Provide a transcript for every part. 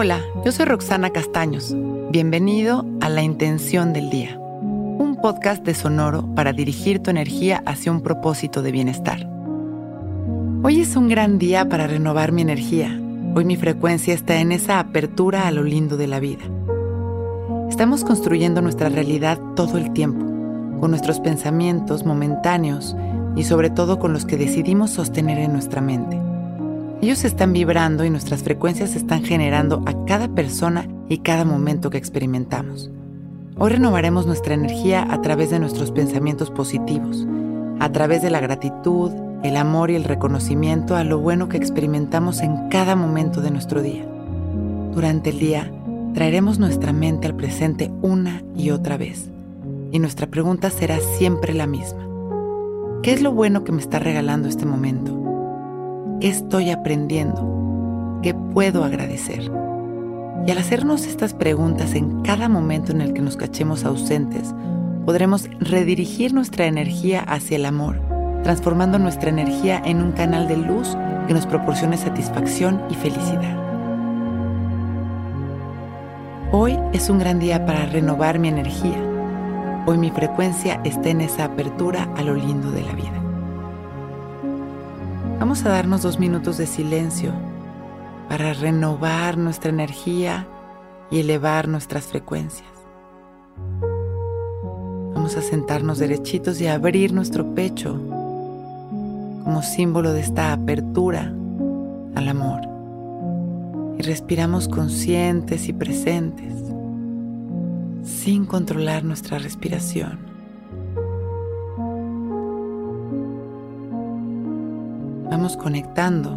Hola, yo soy Roxana Castaños. Bienvenido a La Intención del Día, un podcast de Sonoro para dirigir tu energía hacia un propósito de bienestar. Hoy es un gran día para renovar mi energía. Hoy mi frecuencia está en esa apertura a lo lindo de la vida. Estamos construyendo nuestra realidad todo el tiempo, con nuestros pensamientos momentáneos y sobre todo con los que decidimos sostener en nuestra mente. Ellos están vibrando y nuestras frecuencias están generando a cada persona y cada momento que experimentamos. Hoy renovaremos nuestra energía a través de nuestros pensamientos positivos, a través de la gratitud, el amor y el reconocimiento a lo bueno que experimentamos en cada momento de nuestro día. Durante el día, traeremos nuestra mente al presente una y otra vez, y nuestra pregunta será siempre la misma. ¿Qué es lo bueno que me está regalando este momento? ¿Qué estoy aprendiendo? ¿Qué puedo agradecer? Y al hacernos estas preguntas en cada momento en el que nos cachemos ausentes, podremos redirigir nuestra energía hacia el amor, transformando nuestra energía en un canal de luz que nos proporcione satisfacción y felicidad. Hoy es un gran día para renovar mi energía. Hoy mi frecuencia está en esa apertura a lo lindo de la vida. Vamos a darnos dos minutos de silencio para renovar nuestra energía y elevar nuestras frecuencias. Vamos a sentarnos derechitos y abrir nuestro pecho como símbolo de esta apertura al amor. Y respiramos conscientes y presentes, sin controlar nuestra respiración. Conectando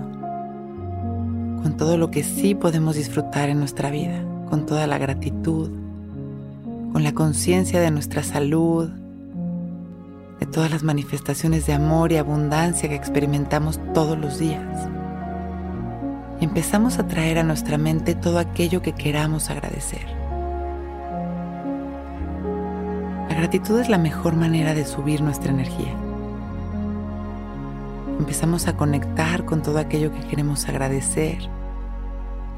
con todo lo que sí podemos disfrutar en nuestra vida, con toda la gratitud, con la conciencia de nuestra salud, de todas las manifestaciones de amor y abundancia que experimentamos todos los días. Empezamos a traer a nuestra mente todo aquello que queramos agradecer. La gratitud es la mejor manera de subir nuestra energía empezamos a conectar con todo aquello que queremos agradecer.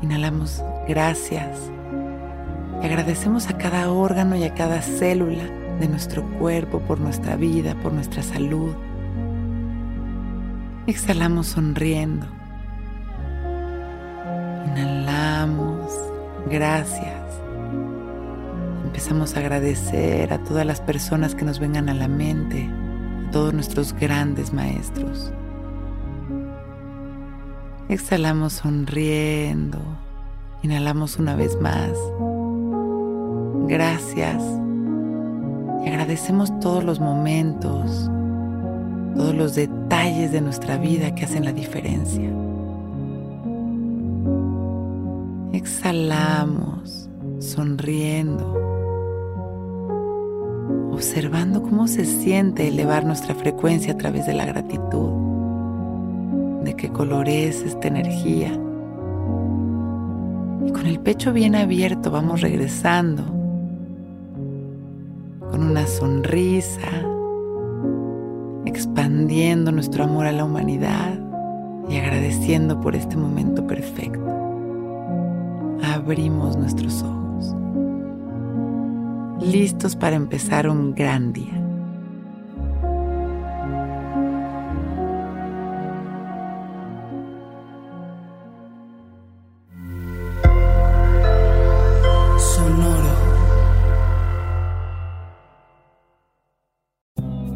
Inhalamos gracias y agradecemos a cada órgano y a cada célula de nuestro cuerpo por nuestra vida, por nuestra salud. Exhalamos sonriendo. Inhalamos, gracias. Empezamos a agradecer a todas las personas que nos vengan a la mente, a todos nuestros grandes maestros. Exhalamos sonriendo. Inhalamos una vez más. Gracias. Y agradecemos todos los momentos, todos los detalles de nuestra vida que hacen la diferencia. Exhalamos, sonriendo, observando cómo se siente elevar nuestra frecuencia a través de la gratitud de qué color es esta energía. Y con el pecho bien abierto vamos regresando con una sonrisa, expandiendo nuestro amor a la humanidad y agradeciendo por este momento perfecto. Abrimos nuestros ojos, listos para empezar un gran día.